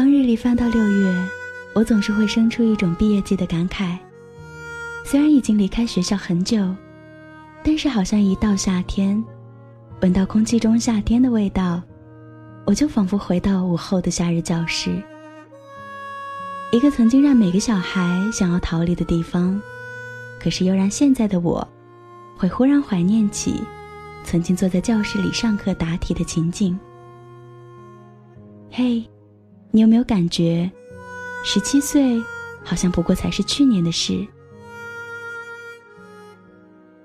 当日历翻到六月，我总是会生出一种毕业季的感慨。虽然已经离开学校很久，但是好像一到夏天，闻到空气中夏天的味道，我就仿佛回到午后的夏日教室，一个曾经让每个小孩想要逃离的地方，可是又让现在的我，会忽然怀念起曾经坐在教室里上课答题的情景。嘿。你有没有感觉，十七岁好像不过才是去年的事？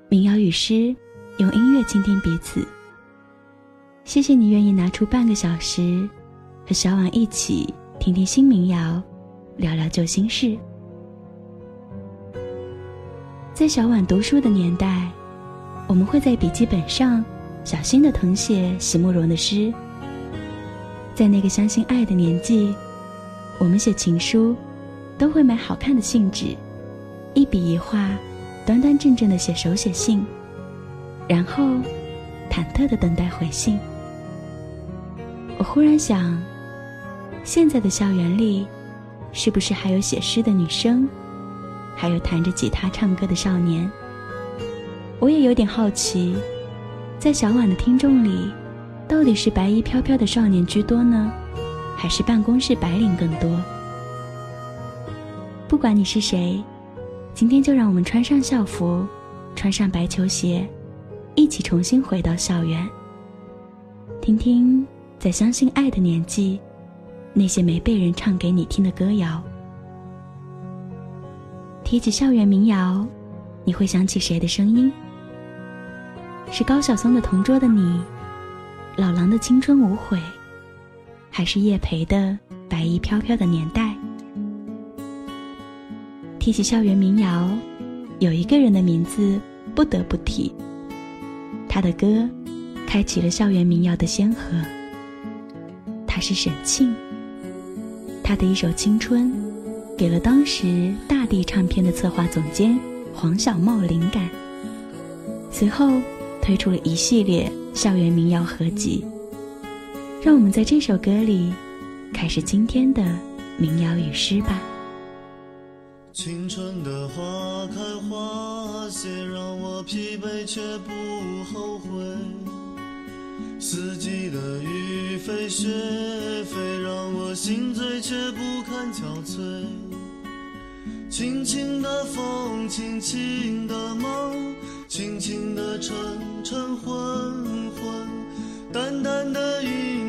民谣与诗，用音乐倾听彼此。谢谢你愿意拿出半个小时，和小婉一起听听新民谣，聊聊旧心事。在小婉读书的年代，我们会在笔记本上小心的誊写席慕容的诗。在那个相信爱的年纪，我们写情书，都会买好看的信纸，一笔一画，端端正正的写手写信，然后忐忑的等待回信。我忽然想，现在的校园里，是不是还有写诗的女生，还有弹着吉他唱歌的少年？我也有点好奇，在小婉的听众里。到底是白衣飘飘的少年居多呢，还是办公室白领更多？不管你是谁，今天就让我们穿上校服，穿上白球鞋，一起重新回到校园，听听在相信爱的年纪，那些没被人唱给你听的歌谣。提起校园民谣，你会想起谁的声音？是高晓松的《同桌的你》。老狼的青春无悔，还是叶培的白衣飘飘的年代？提起校园民谣，有一个人的名字不得不提。他的歌开启了校园民谣的先河。他是沈庆。他的一首《青春》，给了当时大地唱片的策划总监黄小茂灵感。随后推出了一系列。校园民谣合集，让我们在这首歌里开始今天的民谣与诗吧。青春的花开花谢，让我疲惫却不后悔；四季的雨飞雪飞，让我心醉却不堪憔悴。轻轻的风，轻轻的梦，轻轻的晨晨昏昏。淡淡的云，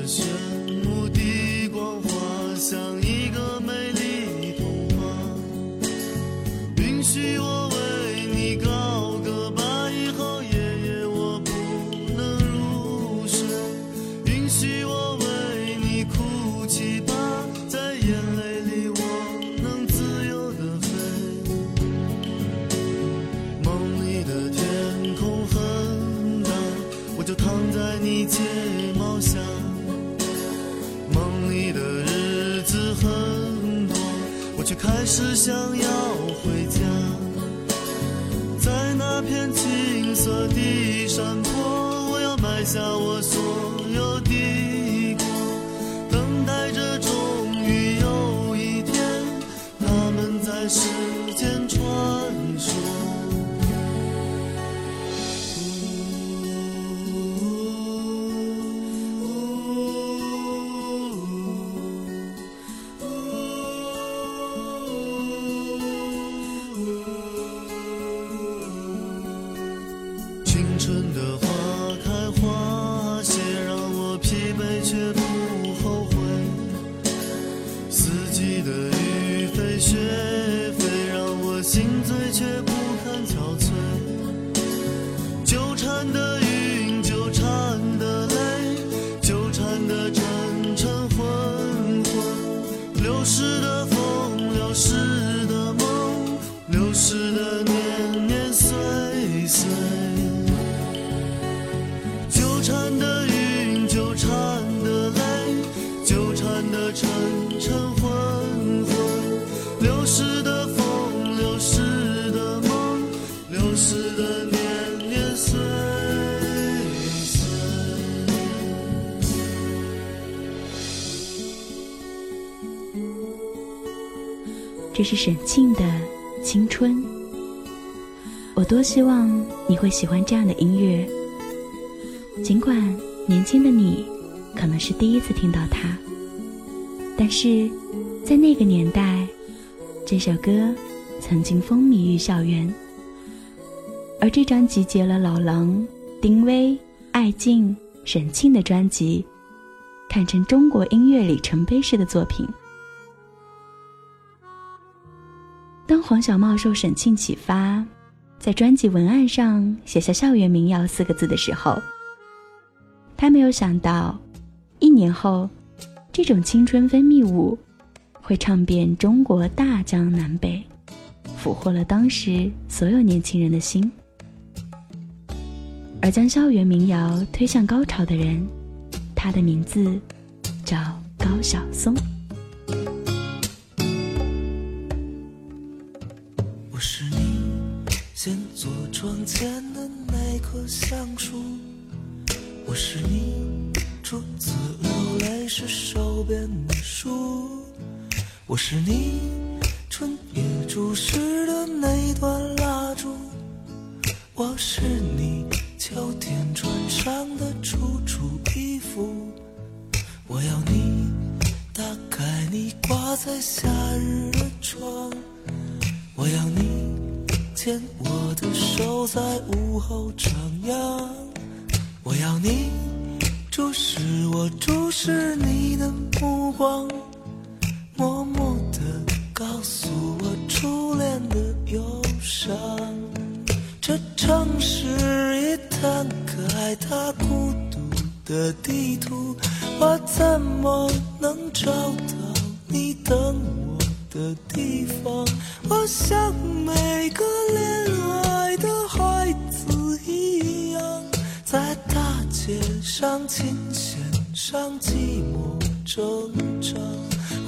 转身是想要回家，在那片青色的山坡，我要埋下我这是沈庆的《青春》，我多希望你会喜欢这样的音乐。尽管年轻的你可能是第一次听到它，但是在那个年代，这首歌曾经风靡于校园。而这张集结了老狼、丁薇、艾静、沈庆的专辑，堪称中国音乐里程碑式的作品。当黄小茂受沈庆启发，在专辑文案上写下“校园民谣”四个字的时候，他没有想到，一年后，这种青春分泌物会唱遍中国大江南北，俘获了当时所有年轻人的心。而将校园民谣推向高潮的人，他的名字叫高晓松。那棵橡树，我是你初次流泪时手边的书，我是你春夜注视的那段蜡烛，我是你秋天穿上的楚楚衣服，我要你打开你挂在夏日的窗，我要你。牵我的手，在午后徜徉。我要你注视我，注视你的目光，默默地告诉我初恋的忧伤。这城市一摊开它孤独的地图，我怎么能找到你等我？的地方，我像每个恋爱的孩子一样，在大街上、琴弦上寂寞挣扎。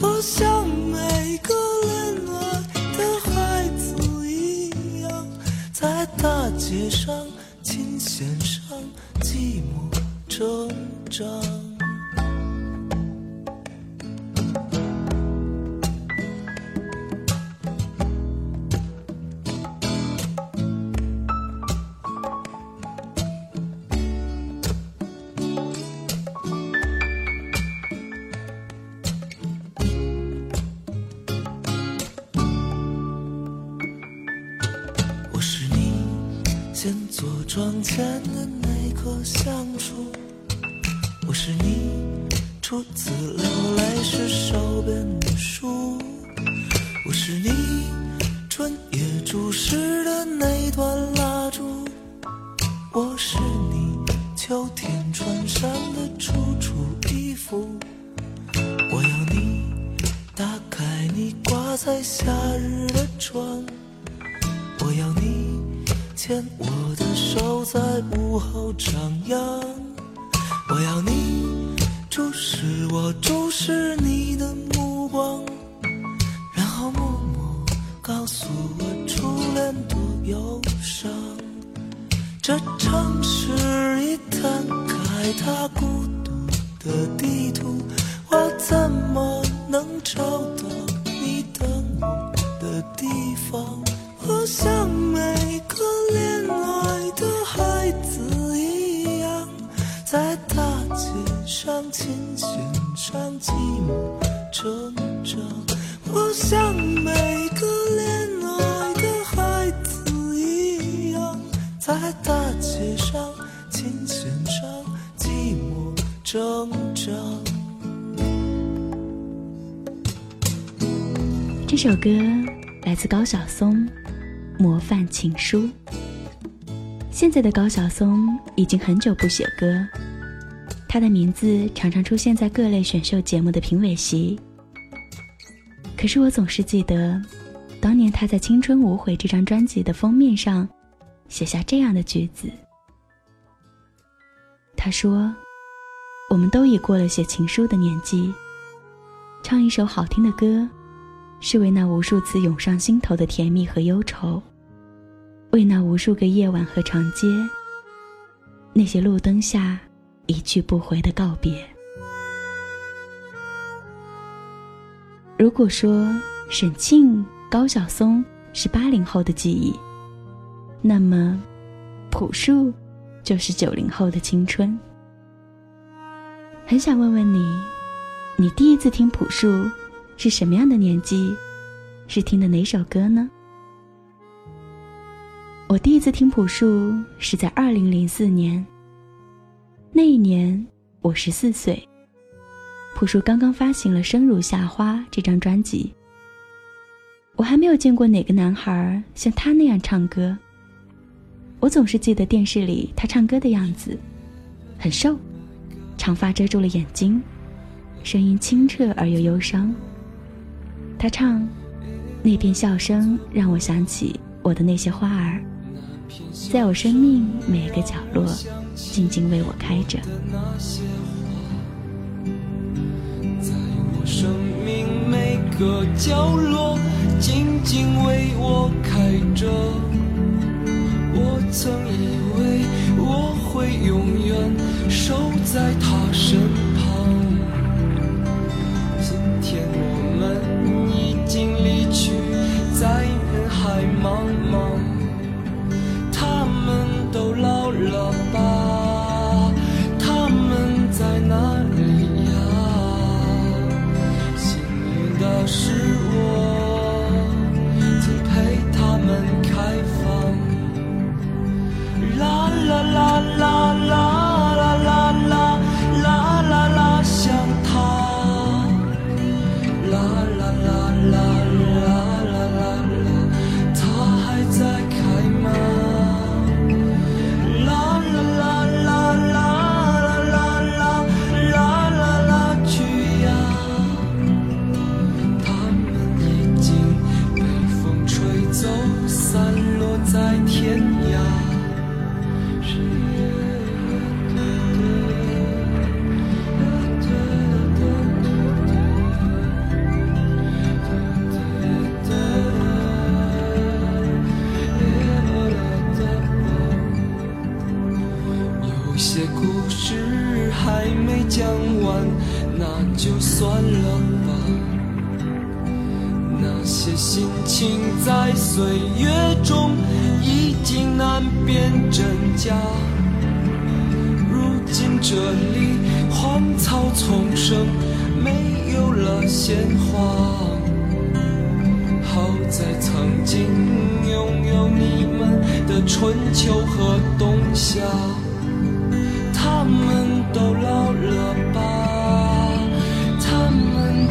我像每个恋爱的孩子一样，在大街上、琴弦上寂寞挣扎。你初次流泪时手边的书，我是你春夜注视的那段蜡烛，我是你秋天穿上的楚楚衣服，我要你打开你挂在夏日的窗，我要你牵我的。手在午后徜徉，我要你注视我，注视你的目光，然后默默告诉我初恋多忧伤。这城市一摊开，它孤独的地图，我怎么能找到你等我的地方？我像每个恋上、琴弦上寂寞成长。我像每个恋爱的孩子一样，在大街上、琴弦上寂寞成长。这首歌来自高晓松。模范情书。现在的高晓松已经很久不写歌，他的名字常常出现在各类选秀节目的评委席。可是我总是记得，当年他在《青春无悔》这张专辑的封面上，写下这样的句子。他说：“我们都已过了写情书的年纪，唱一首好听的歌，是为那无数次涌上心头的甜蜜和忧愁。”为那无数个夜晚和长街，那些路灯下一去不回的告别。如果说沈庆、高晓松是八零后的记忆，那么朴树就是九零后的青春。很想问问你，你第一次听朴树是什么样的年纪？是听的哪首歌呢？我第一次听朴树是在二零零四年。那一年我十四岁，朴树刚刚发行了《生如夏花》这张专辑。我还没有见过哪个男孩像他那样唱歌。我总是记得电视里他唱歌的样子，很瘦，长发遮住了眼睛，声音清澈而又忧伤。他唱：“那片笑声让我想起我的那些花儿。”在我生命每个角落，静静为我开着。在我生命每个角落，静静为我开着。我曾以为我会永远守在他身旁，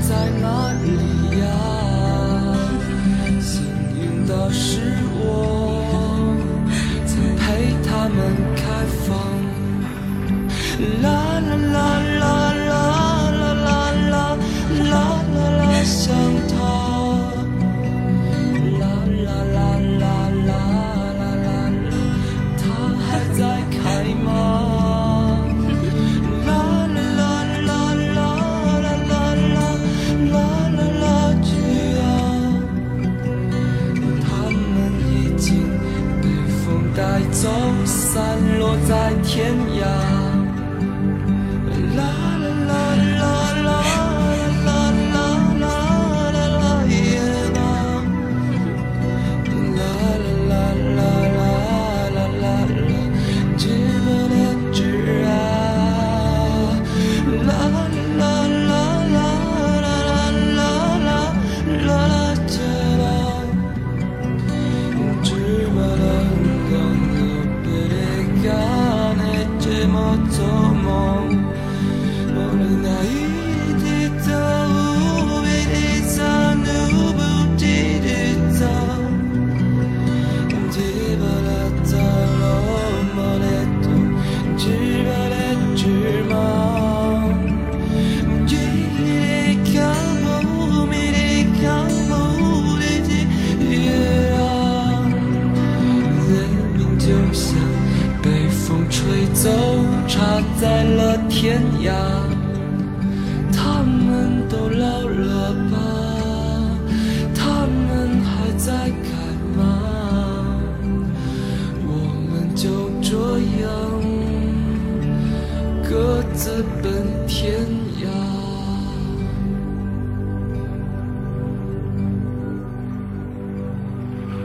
在哪里？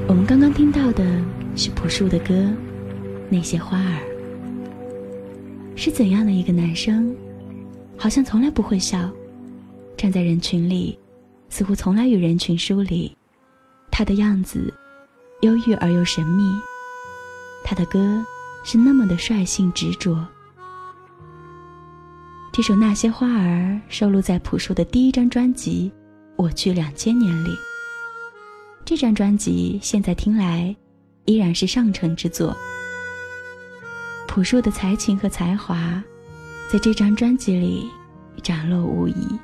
我们刚刚听到的是朴树的歌《那些花儿》，是怎样的一个男生？好像从来不会笑，站在人群里，似乎从来与人群疏离。他的样子忧郁而又神秘，他的歌是那么的率性执着。这首《那些花儿》收录在朴树的第一张专辑《我去两千年》里。这张专辑现在听来，依然是上乘之作。朴树的才情和才华，在这张专辑里展露无遗。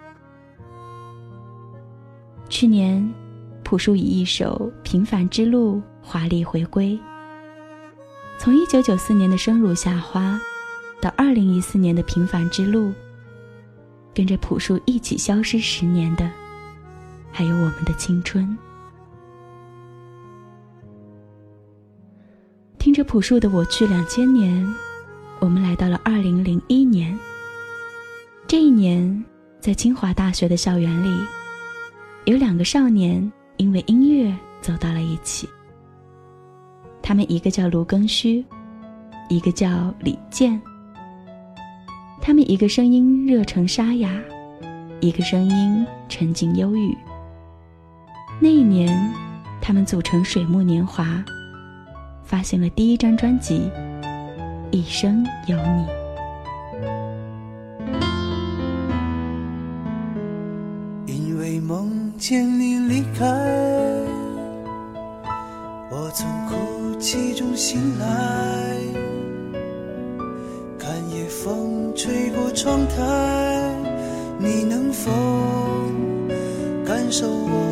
去年，朴树以一首《平凡之路》华丽回归。从一九九四年的《生如夏花》，到二零一四年的《平凡之路》，跟着朴树一起消失十年的，还有我们的青春。着朴树的《我去两千年》，我们来到了二零零一年。这一年，在清华大学的校园里，有两个少年因为音乐走到了一起。他们一个叫卢庚戌，一个叫李健。他们一个声音热诚沙哑，一个声音沉静忧郁。那一年，他们组成水木年华。发行了第一张专辑《一生有你》，因为梦见你离开，我从哭泣中醒来，看夜风吹过窗台，你能否感受我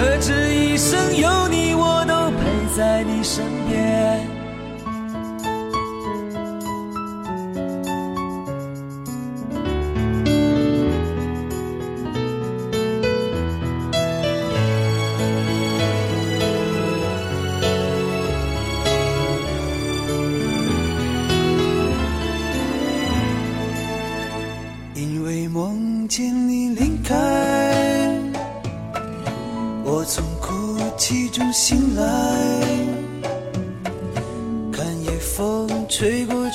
可知一生有你，我都陪在你身边。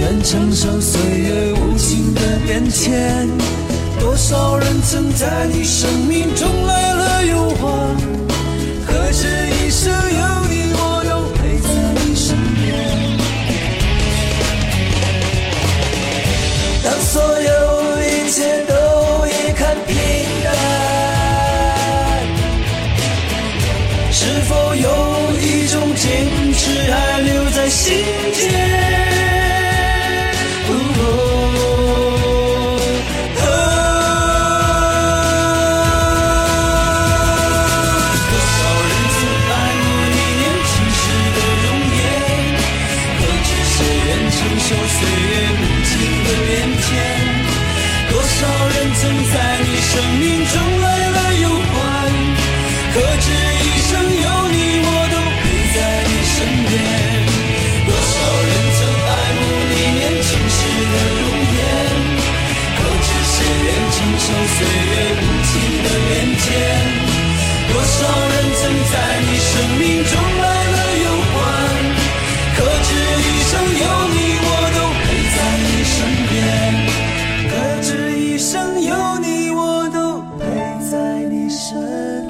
愿承受岁月无情的变迁？多少人曾在你生命中来了又还，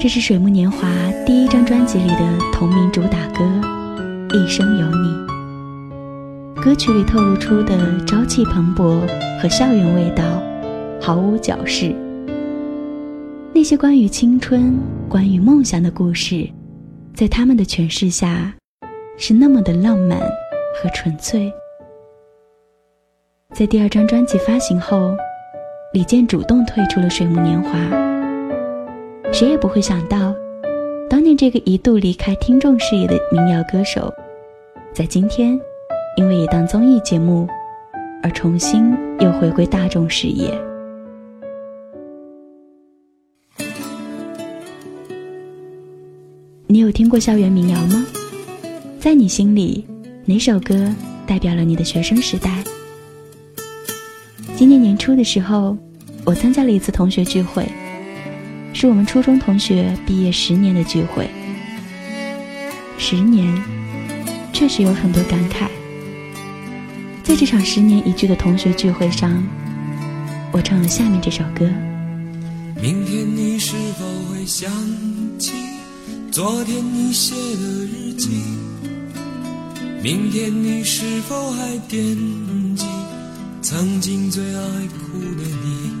这是水木年华第一张专辑里的同名主打歌《一生有你》。歌曲里透露出的朝气蓬勃和校园味道，毫无矫饰。那些关于青春、关于梦想的故事，在他们的诠释下，是那么的浪漫和纯粹。在第二张专辑发行后，李健主动退出了水木年华。谁也不会想到，当年这个一度离开听众视野的民谣歌手，在今天，因为一档综艺节目，而重新又回归大众视野。你有听过校园民谣吗？在你心里，哪首歌代表了你的学生时代？今年年初的时候，我参加了一次同学聚会。是我们初中同学毕业十年的聚会，十年，确实有很多感慨。在这场十年一聚的同学聚会上，我唱了下面这首歌。明天你是否会想起昨天你写的日记？明天你是否还惦记曾经最爱哭的你？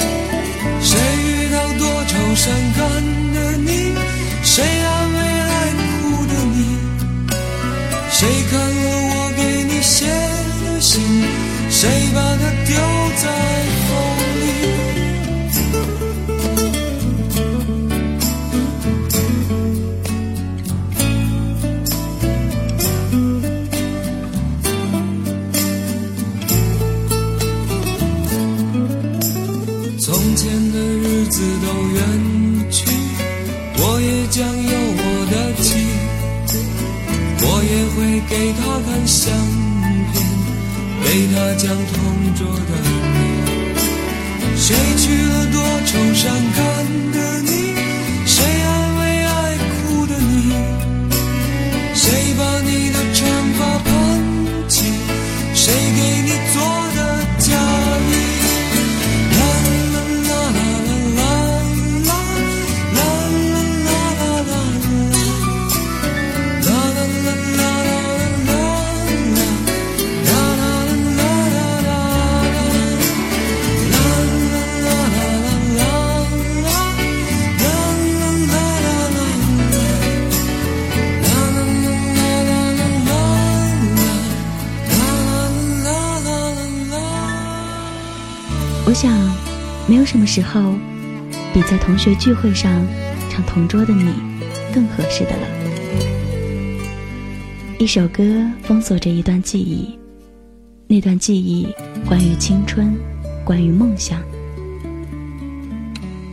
谁？多愁善感的你，谁安慰爱哭的你？谁看了什么时候比在同学聚会上唱《同桌的你》更合适的了。一首歌封锁着一段记忆，那段记忆关于青春，关于梦想，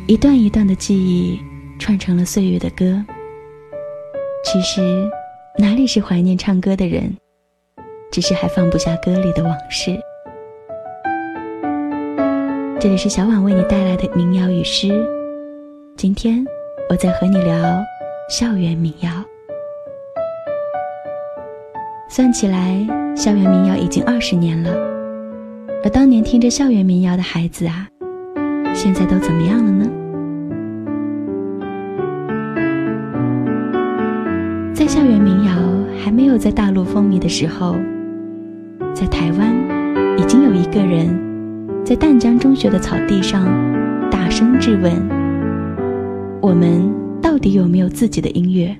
一段一段的记忆串成了岁月的歌。其实，哪里是怀念唱歌的人，只是还放不下歌里的往事。这里是小婉为你带来的民谣与诗。今天我在和你聊校园民谣。算起来，校园民谣已经二十年了。而当年听着校园民谣的孩子啊，现在都怎么样了呢？在校园民谣还没有在大陆风靡的时候，在台湾已经有一个人。在淡江中学的草地上，大声质问：“我们到底有没有自己的音乐？”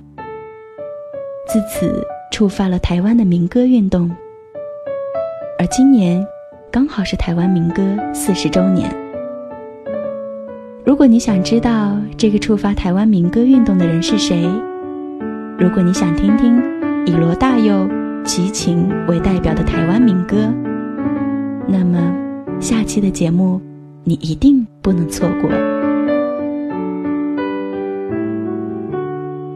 自此触发了台湾的民歌运动。而今年刚好是台湾民歌四十周年。如果你想知道这个触发台湾民歌运动的人是谁，如果你想听听以罗大佑、齐秦为代表的台湾民歌，那么。下期的节目，你一定不能错过。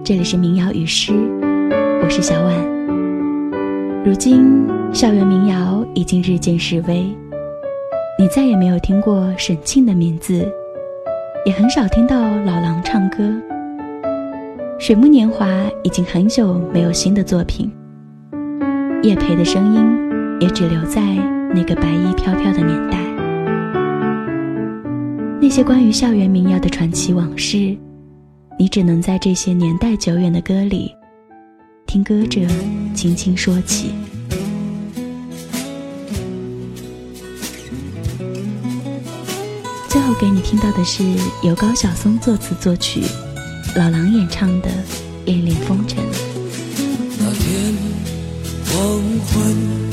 这里是民谣与诗，我是小婉。如今校园民谣已经日渐式微，你再也没有听过沈庆的名字，也很少听到老狼唱歌。水木年华已经很久没有新的作品，叶培的声音也只留在。那个白衣飘飘的年代，那些关于校园民谣的传奇往事，你只能在这些年代久远的歌里，听歌者轻轻说起。最后给你听到的是由高晓松作词作曲，老狼演唱的《恋恋风尘》。那天黄昏。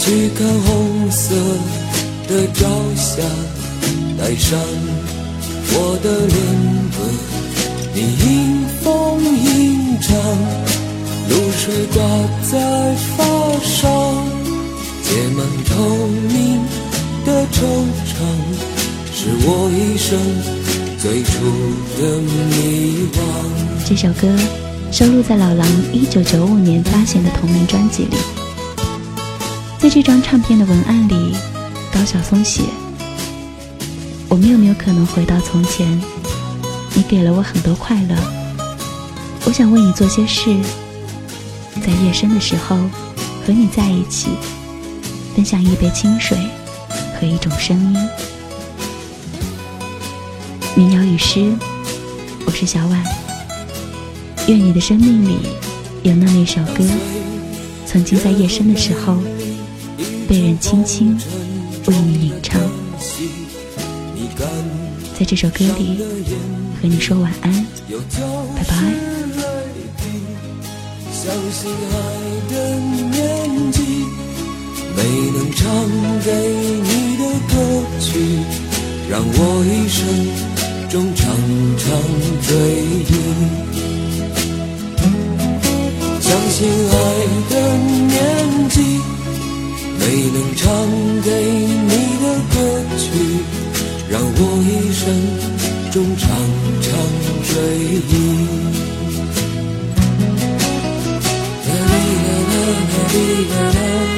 去看红色的朝霞，带上我的恋歌，你迎风吟唱，露水挂在发梢，结满透明的惆怅，是我一生最初的迷惘。这首歌收录在老狼一九九五年发行的同名专辑里。在这张唱片的文案里，高晓松写：“我们有没有可能回到从前？你给了我很多快乐，我想为你做些事，在夜深的时候和你在一起，分享一杯清水和一种声音。”民谣与诗，我是小婉。愿你的生命里有那么一首歌，曾经在夜深的时候。被人轻轻为你吟唱，在这首歌里和你说晚安，拜拜。相信爱的年纪，没能唱给你的歌曲，让我一生中。的年纪，谁能唱给你的歌曲，让我一生中常常追忆。啦啦啦啦啦啦。